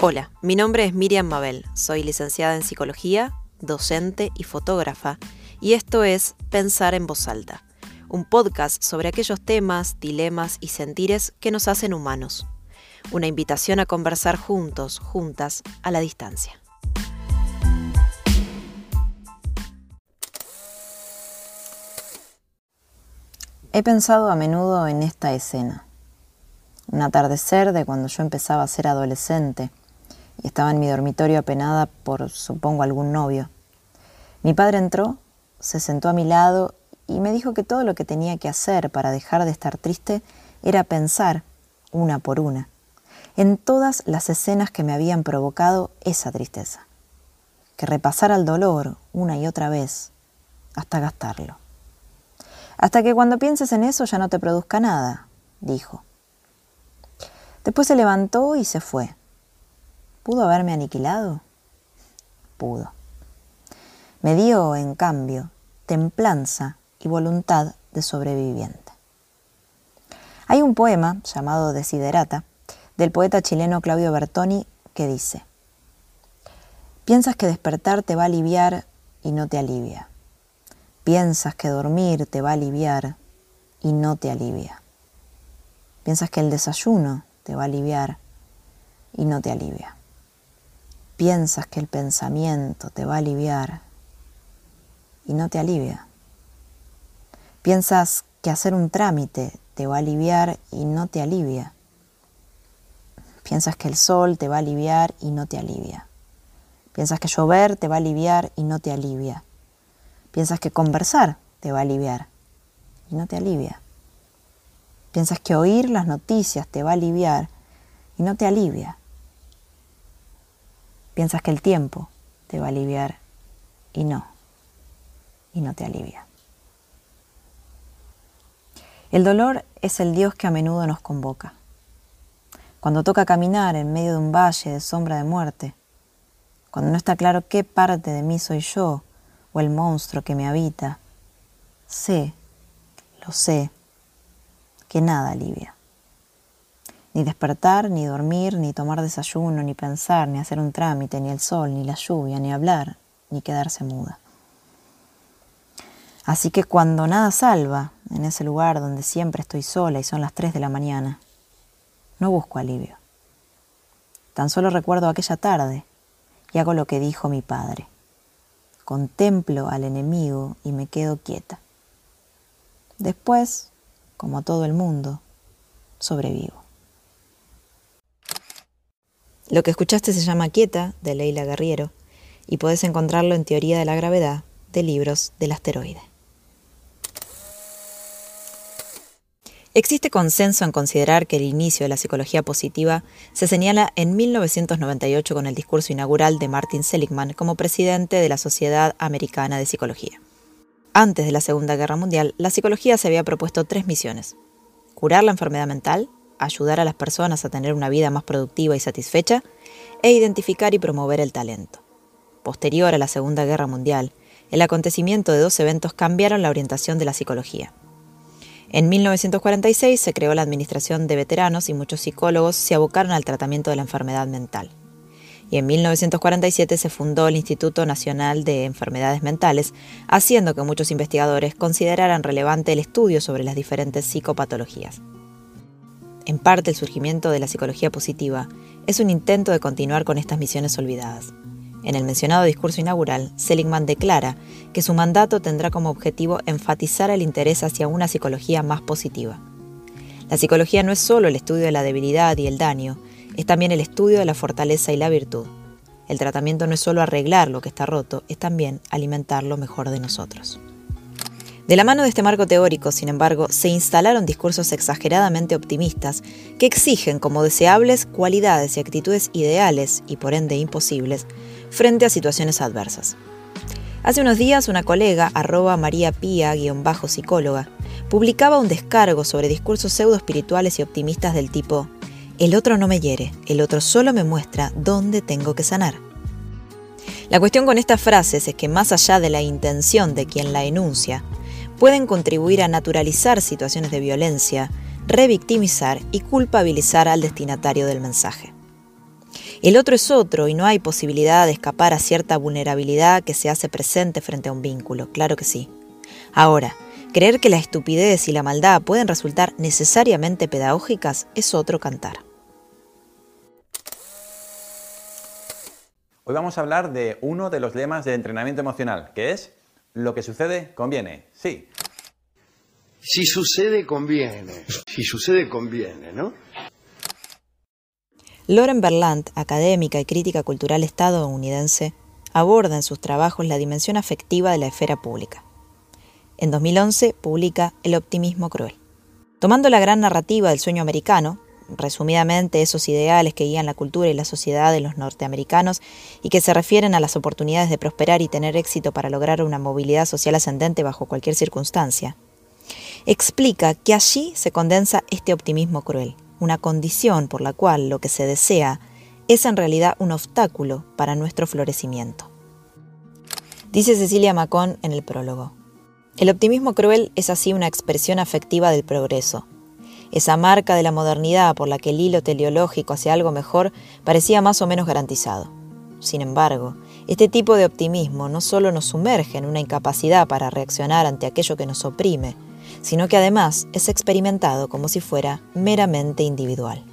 Hola, mi nombre es Miriam Mabel, soy licenciada en psicología, docente y fotógrafa, y esto es Pensar en voz alta, un podcast sobre aquellos temas, dilemas y sentires que nos hacen humanos. Una invitación a conversar juntos, juntas, a la distancia. He pensado a menudo en esta escena. Un atardecer de cuando yo empezaba a ser adolescente y estaba en mi dormitorio apenada por, supongo, algún novio. Mi padre entró, se sentó a mi lado y me dijo que todo lo que tenía que hacer para dejar de estar triste era pensar, una por una, en todas las escenas que me habían provocado esa tristeza. Que repasara el dolor una y otra vez hasta gastarlo. Hasta que cuando pienses en eso ya no te produzca nada, dijo. Después se levantó y se fue. ¿Pudo haberme aniquilado? Pudo. Me dio, en cambio, templanza y voluntad de sobreviviente. Hay un poema llamado Desiderata del poeta chileno Claudio Bertoni que dice, Piensas que despertar te va a aliviar y no te alivia. Piensas que dormir te va a aliviar y no te alivia. Piensas que el desayuno te va a aliviar y no te alivia. Piensas que el pensamiento te va a aliviar y no te alivia. Piensas que hacer un trámite te va a aliviar y no te alivia. Piensas que el sol te va a aliviar y no te alivia. Piensas que llover te va a aliviar y no te alivia. Piensas que conversar te va a aliviar y no te alivia. Piensas que oír las noticias te va a aliviar y no te alivia. Piensas que el tiempo te va a aliviar y no, y no te alivia. El dolor es el Dios que a menudo nos convoca. Cuando toca caminar en medio de un valle de sombra de muerte, cuando no está claro qué parte de mí soy yo o el monstruo que me habita, sé, lo sé, que nada alivia. Ni despertar, ni dormir, ni tomar desayuno, ni pensar, ni hacer un trámite, ni el sol, ni la lluvia, ni hablar, ni quedarse muda. Así que cuando nada salva, en ese lugar donde siempre estoy sola y son las tres de la mañana, no busco alivio. Tan solo recuerdo aquella tarde y hago lo que dijo mi padre. Contemplo al enemigo y me quedo quieta. Después, como todo el mundo, sobrevivo. Lo que escuchaste se llama Quieta, de Leila Guerriero, y puedes encontrarlo en Teoría de la Gravedad, de libros del asteroide. Existe consenso en considerar que el inicio de la psicología positiva se señala en 1998 con el discurso inaugural de Martin Seligman como presidente de la Sociedad Americana de Psicología. Antes de la Segunda Guerra Mundial, la psicología se había propuesto tres misiones. Curar la enfermedad mental, ayudar a las personas a tener una vida más productiva y satisfecha, e identificar y promover el talento. Posterior a la Segunda Guerra Mundial, el acontecimiento de dos eventos cambiaron la orientación de la psicología. En 1946 se creó la Administración de Veteranos y muchos psicólogos se abocaron al tratamiento de la enfermedad mental. Y en 1947 se fundó el Instituto Nacional de Enfermedades Mentales, haciendo que muchos investigadores consideraran relevante el estudio sobre las diferentes psicopatologías. En parte el surgimiento de la psicología positiva es un intento de continuar con estas misiones olvidadas. En el mencionado discurso inaugural, Seligman declara que su mandato tendrá como objetivo enfatizar el interés hacia una psicología más positiva. La psicología no es solo el estudio de la debilidad y el daño, es también el estudio de la fortaleza y la virtud. El tratamiento no es solo arreglar lo que está roto, es también alimentar lo mejor de nosotros. De la mano de este marco teórico, sin embargo, se instalaron discursos exageradamente optimistas que exigen como deseables cualidades y actitudes ideales y por ende imposibles frente a situaciones adversas. Hace unos días una colega, arroba María Pía-psicóloga, publicaba un descargo sobre discursos pseudo espirituales y optimistas del tipo el otro no me hiere, el otro solo me muestra dónde tengo que sanar. La cuestión con estas frases es que más allá de la intención de quien la enuncia, pueden contribuir a naturalizar situaciones de violencia, revictimizar y culpabilizar al destinatario del mensaje. El otro es otro y no hay posibilidad de escapar a cierta vulnerabilidad que se hace presente frente a un vínculo, claro que sí. Ahora, creer que la estupidez y la maldad pueden resultar necesariamente pedagógicas es otro cantar. Hoy vamos a hablar de uno de los lemas de entrenamiento emocional, que es lo que sucede conviene. Sí. Si sucede conviene. Si sucede conviene, ¿no? Lauren Berlant, académica y crítica cultural estadounidense, aborda en sus trabajos la dimensión afectiva de la esfera pública. En 2011 publica El optimismo cruel. Tomando la gran narrativa del sueño americano, resumidamente esos ideales que guían la cultura y la sociedad de los norteamericanos y que se refieren a las oportunidades de prosperar y tener éxito para lograr una movilidad social ascendente bajo cualquier circunstancia, explica que allí se condensa este optimismo cruel, una condición por la cual lo que se desea es en realidad un obstáculo para nuestro florecimiento. Dice Cecilia Macón en el prólogo. El optimismo cruel es así una expresión afectiva del progreso, esa marca de la modernidad por la que el hilo teleológico hacia algo mejor parecía más o menos garantizado. Sin embargo, este tipo de optimismo no solo nos sumerge en una incapacidad para reaccionar ante aquello que nos oprime, sino que además es experimentado como si fuera meramente individual.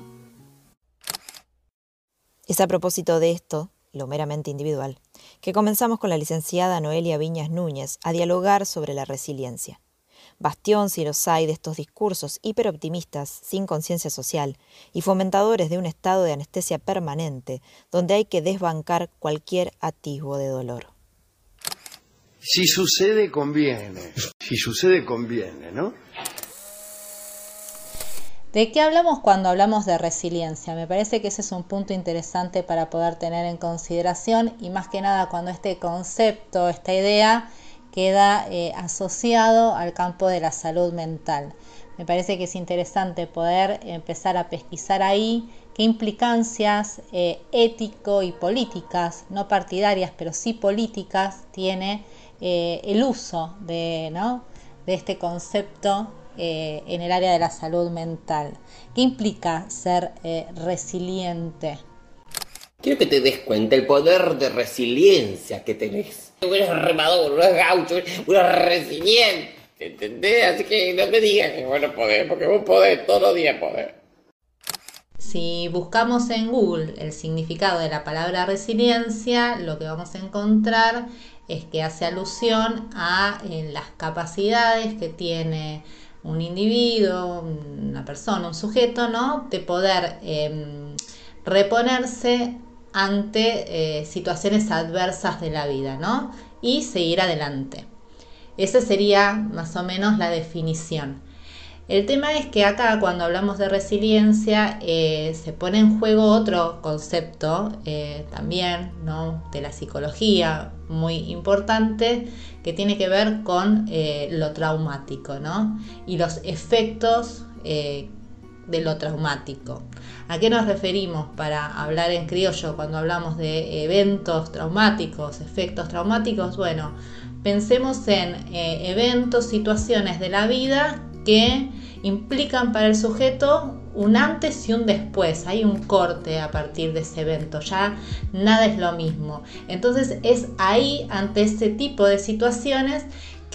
Es a propósito de esto, lo meramente individual, que comenzamos con la licenciada Noelia Viñas Núñez a dialogar sobre la resiliencia bastión si los hay de estos discursos hiperoptimistas sin conciencia social y fomentadores de un estado de anestesia permanente donde hay que desbancar cualquier atisbo de dolor. Si sucede, conviene. Si sucede, conviene, ¿no? ¿De qué hablamos cuando hablamos de resiliencia? Me parece que ese es un punto interesante para poder tener en consideración y más que nada cuando este concepto, esta idea, queda eh, asociado al campo de la salud mental. Me parece que es interesante poder empezar a pesquisar ahí qué implicancias eh, ético y políticas, no partidarias, pero sí políticas, tiene eh, el uso de, de este concepto en el área de la salud mental. ¿Qué implica ser resiliente? Quiero que te des cuenta el poder de resiliencia que tenés. Eres remador, no eres gaucho, eres resiliente, ¿entendés? Así que no me digas que bueno poder, porque vos podés, todos los días poder. Si buscamos en Google el significado de la palabra resiliencia, lo que vamos a encontrar es que hace alusión a las capacidades que tiene un individuo, una persona, un sujeto, ¿no? De poder em, reponerse ante eh, situaciones adversas de la vida, ¿no? Y seguir adelante. Esa sería más o menos la definición. El tema es que acá cuando hablamos de resiliencia eh, se pone en juego otro concepto eh, también ¿no? de la psicología muy importante que tiene que ver con lo traumático ¿no? y los efectos de lo traumático. ¿A qué nos referimos para hablar en criollo cuando hablamos de eventos traumáticos, efectos traumáticos? Bueno, pensemos en eh, eventos, situaciones de la vida que implican para el sujeto un antes y un después, hay un corte a partir de ese evento, ya nada es lo mismo. Entonces es ahí, ante ese tipo de situaciones,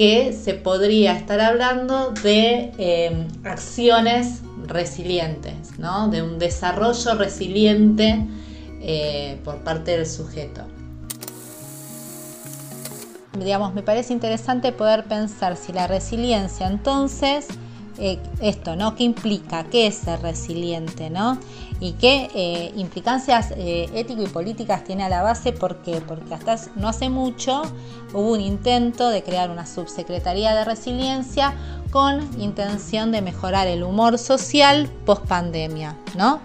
que se podría estar hablando de eh, acciones resilientes, ¿no? de un desarrollo resiliente eh, por parte del sujeto. Digamos, me parece interesante poder pensar si la resiliencia entonces eh, esto, ¿no? ¿Qué implica? ¿Qué es ser resiliente? ¿no? ¿Y qué eh, implicancias eh, ético y políticas tiene a la base? ¿Por qué? Porque hasta no hace mucho hubo un intento de crear una subsecretaría de resiliencia con intención de mejorar el humor social post pandemia, ¿no?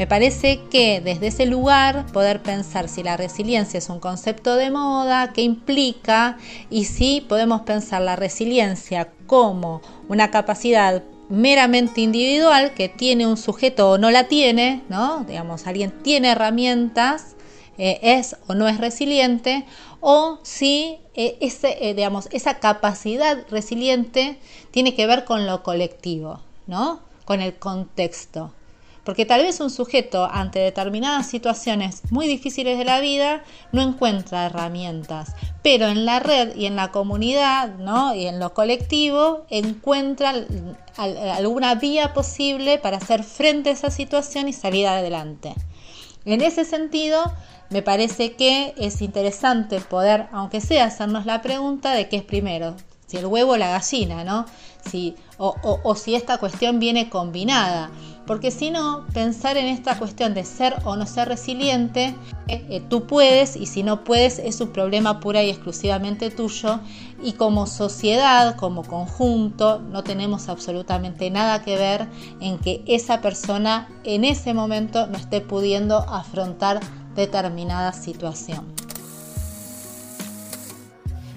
Me parece que desde ese lugar poder pensar si la resiliencia es un concepto de moda, qué implica y si podemos pensar la resiliencia como una capacidad meramente individual que tiene un sujeto o no la tiene, ¿no? Digamos, alguien tiene herramientas, eh, es o no es resiliente, o si eh, ese, eh, digamos, esa capacidad resiliente tiene que ver con lo colectivo, ¿no? Con el contexto. Porque tal vez un sujeto ante determinadas situaciones muy difíciles de la vida no encuentra herramientas, pero en la red y en la comunidad ¿no? y en lo colectivo encuentra alguna vía posible para hacer frente a esa situación y salir adelante. En ese sentido, me parece que es interesante poder, aunque sea, hacernos la pregunta de qué es primero, si el huevo o la gallina, ¿no? Si, o, si esta cuestión viene combinada. Porque si no, pensar en esta cuestión de ser o no ser resiliente, eh, tú puedes y si no puedes es un problema pura y exclusivamente tuyo. Y como sociedad, como conjunto, no tenemos absolutamente nada que ver en que esa persona en ese momento no esté pudiendo afrontar determinada situación.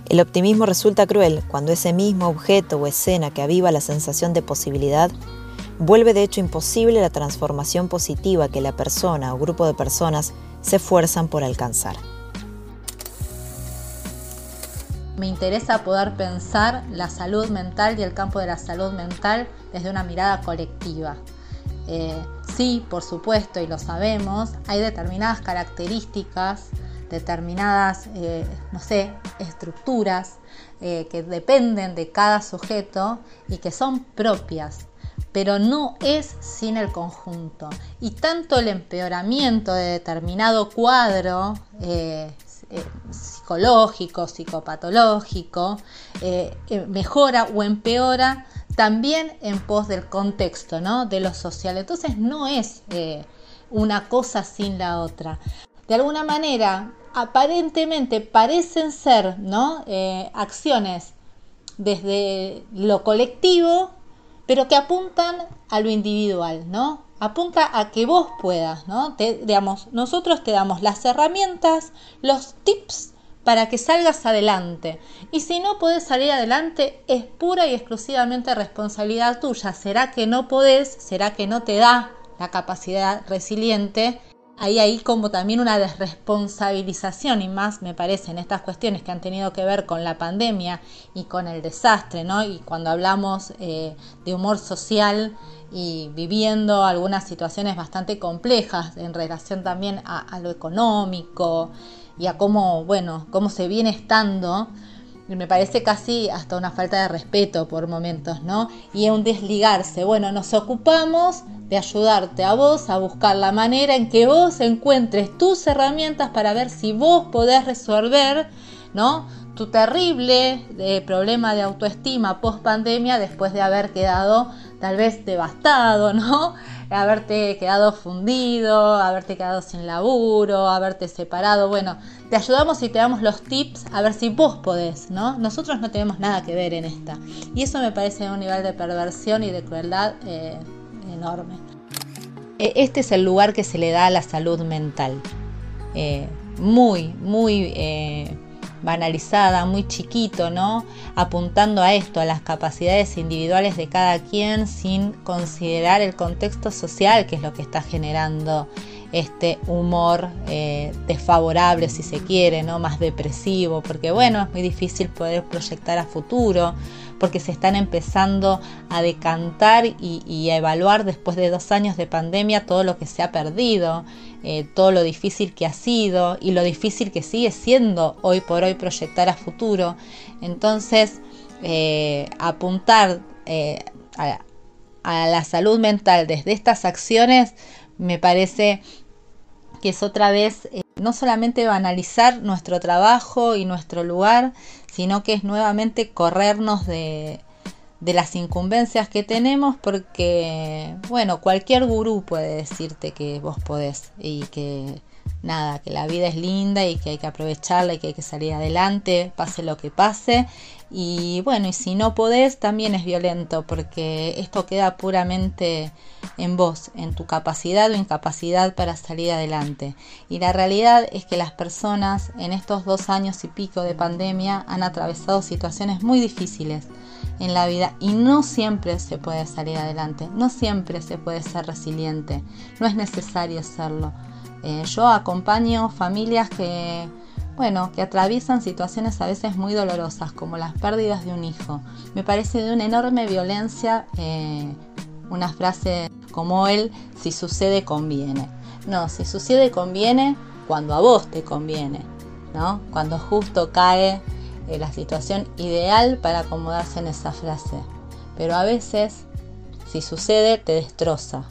El optimismo resulta cruel cuando ese mismo objeto o escena que aviva la sensación de posibilidad vuelve de hecho imposible la transformación positiva que la persona o grupo de personas se esfuerzan por alcanzar. Me interesa poder pensar la salud mental y el campo de la salud mental desde una mirada colectiva. Eh, sí, por supuesto, y lo sabemos, hay determinadas características determinadas, eh, no sé, estructuras eh, que dependen de cada sujeto y que son propias, pero no es sin el conjunto. Y tanto el empeoramiento de determinado cuadro eh, psicológico, psicopatológico, mejora o empeora también en pos del contexto, ¿no? de lo social. Entonces no es una cosa sin la otra. De alguna manera, aparentemente parecen ser ¿no? Eh, acciones desde lo colectivo, pero que apuntan a lo individual, ¿no? Apunta a que vos puedas, ¿no? Digamos, nosotros te damos las herramientas, los tips para que salgas adelante. Y si no podés salir adelante, es pura y exclusivamente responsabilidad tuya. ¿Será que no podés? ¿Será que no te da la capacidad resiliente? Ahí hay como también una desresponsabilización y más me parece en estas cuestiones que han tenido que ver con la pandemia y con el desastre, ¿no? Y cuando hablamos eh, de humor social y viviendo algunas situaciones bastante complejas en relación también a, a lo económico y a cómo, bueno, cómo se viene estando, me parece casi hasta una falta de respeto por momentos, ¿no? Y un desligarse. Bueno, nos ocupamos de ayudarte a vos a buscar la manera en que vos encuentres tus herramientas para ver si vos podés resolver, ¿no? Tu terrible eh, problema de autoestima post pandemia después de haber quedado tal vez devastado, ¿no? Haberte quedado fundido, haberte quedado sin laburo, haberte separado. Bueno, te ayudamos y te damos los tips a ver si vos podés, ¿no? Nosotros no tenemos nada que ver en esta. Y eso me parece un nivel de perversión y de crueldad eh, enorme. E, este es el lugar que se le da a la salud mental. Eh, muy, muy eh, banalizada, muy chiquito, ¿no? Apuntando a esto, a las capacidades individuales de cada quien sin considerar el contexto social que es lo que está generando este humor eh, desfavorable, si se quiere, ¿no? Más depresivo, porque bueno, es muy difícil poder proyectar a futuro porque se están empezando a decantar y, a evaluar después de dos años de pandemia todo lo que se ha perdido, eh, todo lo difícil que ha sido y lo difícil que sigue siendo hoy por hoy proyectar a futuro. Entonces, eh, apuntar a la salud mental desde estas acciones me parece que es otra vez no solamente banalizar nuestro trabajo y nuestro lugar, sino que es nuevamente corrernos de, de las incumbencias que tenemos porque, bueno, cualquier gurú puede decirte que vos podés y que nada, que la vida es linda y que hay que aprovecharla y que hay que salir adelante, pase lo que pase. Y bueno, y si no podés, también es violento, porque esto queda puramente en vos, en tu capacidad o incapacidad para salir adelante. Y la realidad es que las personas en estos dos años y pico de pandemia han atravesado situaciones muy difíciles en la vida y no siempre se puede salir adelante, no siempre se puede ser resiliente, no es necesario serlo. Eh, yo acompaño familias que, bueno, que atraviesan situaciones a veces muy dolorosas, como las pérdidas de un hijo. Me parece de una enorme violencia eh, una frase como él, si sucede conviene. No, si sucede conviene cuando a vos te conviene, ¿no? Cuando justo cae eh, la situación ideal para acomodarse en esa frase. Pero a veces, si sucede, te destroza.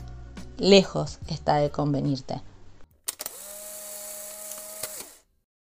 Lejos está de convenirte.